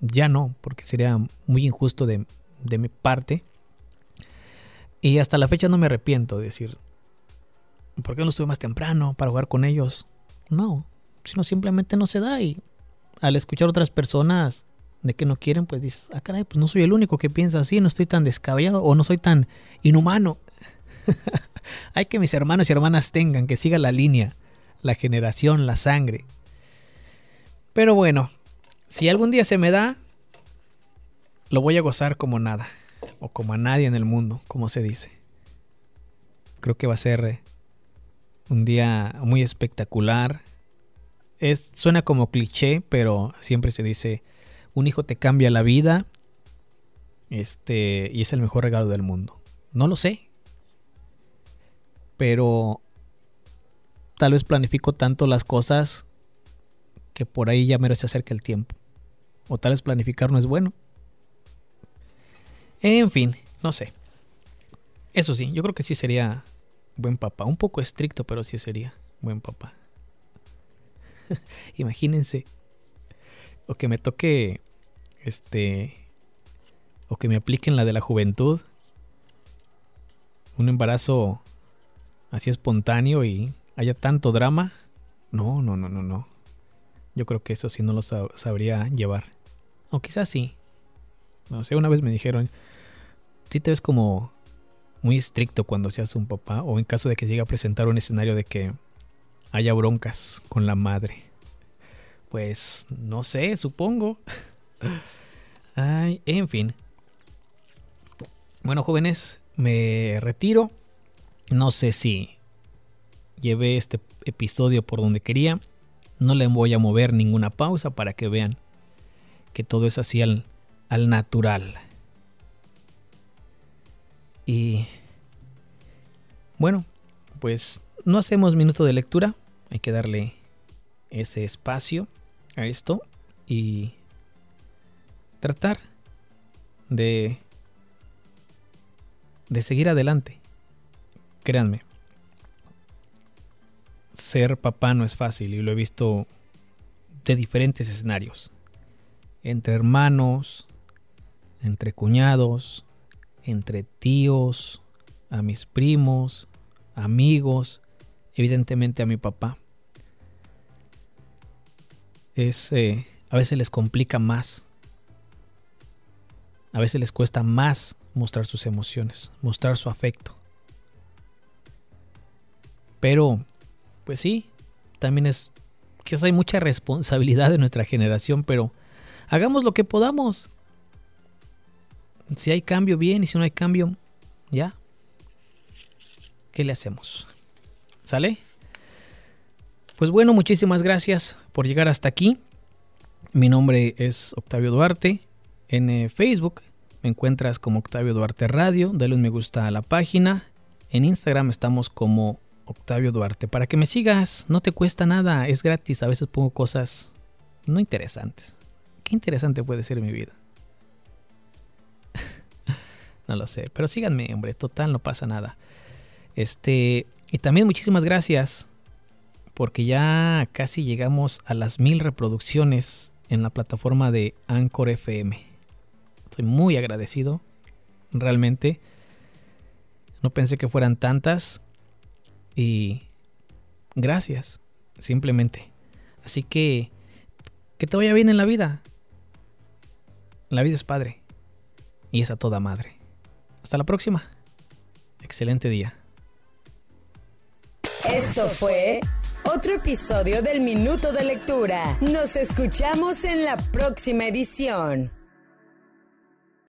ya no, porque sería muy injusto de, de mi parte. Y hasta la fecha no me arrepiento de decir, ¿por qué no estuve más temprano para jugar con ellos? No, sino simplemente no se da y al escuchar otras personas de que no quieren, pues dices, ah, caray, pues no soy el único que piensa así, no estoy tan descabellado o no soy tan inhumano. Hay que mis hermanos y hermanas tengan, que siga la línea, la generación, la sangre. Pero bueno, si algún día se me da, lo voy a gozar como nada, o como a nadie en el mundo, como se dice. Creo que va a ser eh, un día muy espectacular. Es, suena como cliché, pero siempre se dice, un hijo te cambia la vida, este, y es el mejor regalo del mundo. No lo sé, pero tal vez planifico tanto las cosas que por ahí ya merece acerca el tiempo. O tal vez planificar no es bueno. En fin, no sé. Eso sí, yo creo que sí sería buen papá. Un poco estricto, pero sí sería buen papá. Imagínense. O que me toque. Este. O que me apliquen la de la juventud. Un embarazo así espontáneo y haya tanto drama. No, no, no, no, no. Yo creo que eso sí no lo sabría llevar. O quizás sí. No sé, una vez me dijeron, si te ves como muy estricto cuando seas un papá o en caso de que llegue a presentar un escenario de que haya broncas con la madre. Pues no sé, supongo. Ay, en fin. Bueno, jóvenes, me retiro. No sé si llevé este episodio por donde quería. No le voy a mover ninguna pausa para que vean que todo es así al, al natural. Y bueno, pues no hacemos minuto de lectura, hay que darle ese espacio a esto y tratar de de seguir adelante. Créanme, ser papá no es fácil y lo he visto de diferentes escenarios. Entre hermanos, entre cuñados, entre tíos, a mis primos, amigos, evidentemente a mi papá. Es, eh, a veces les complica más. A veces les cuesta más mostrar sus emociones, mostrar su afecto. Pero, pues sí, también es que hay mucha responsabilidad de nuestra generación, pero hagamos lo que podamos. Si hay cambio, bien, y si no hay cambio, ya. ¿Qué le hacemos? ¿Sale? Pues bueno, muchísimas gracias por llegar hasta aquí. Mi nombre es Octavio Duarte. En eh, Facebook me encuentras como Octavio Duarte Radio. Dale un me gusta a la página. En Instagram estamos como Octavio Duarte. Para que me sigas, no te cuesta nada, es gratis. A veces pongo cosas no interesantes. ¿Qué interesante puede ser mi vida? no lo sé, pero síganme, hombre, total, no pasa nada. Este, y también muchísimas gracias porque ya casi llegamos a las mil reproducciones en la plataforma de Anchor FM. Estoy muy agradecido, realmente. No pensé que fueran tantas y gracias, simplemente. Así que que te vaya bien en la vida. La vida es padre y es a toda madre. Hasta la próxima. Excelente día. Esto fue otro episodio del Minuto de Lectura. Nos escuchamos en la próxima edición.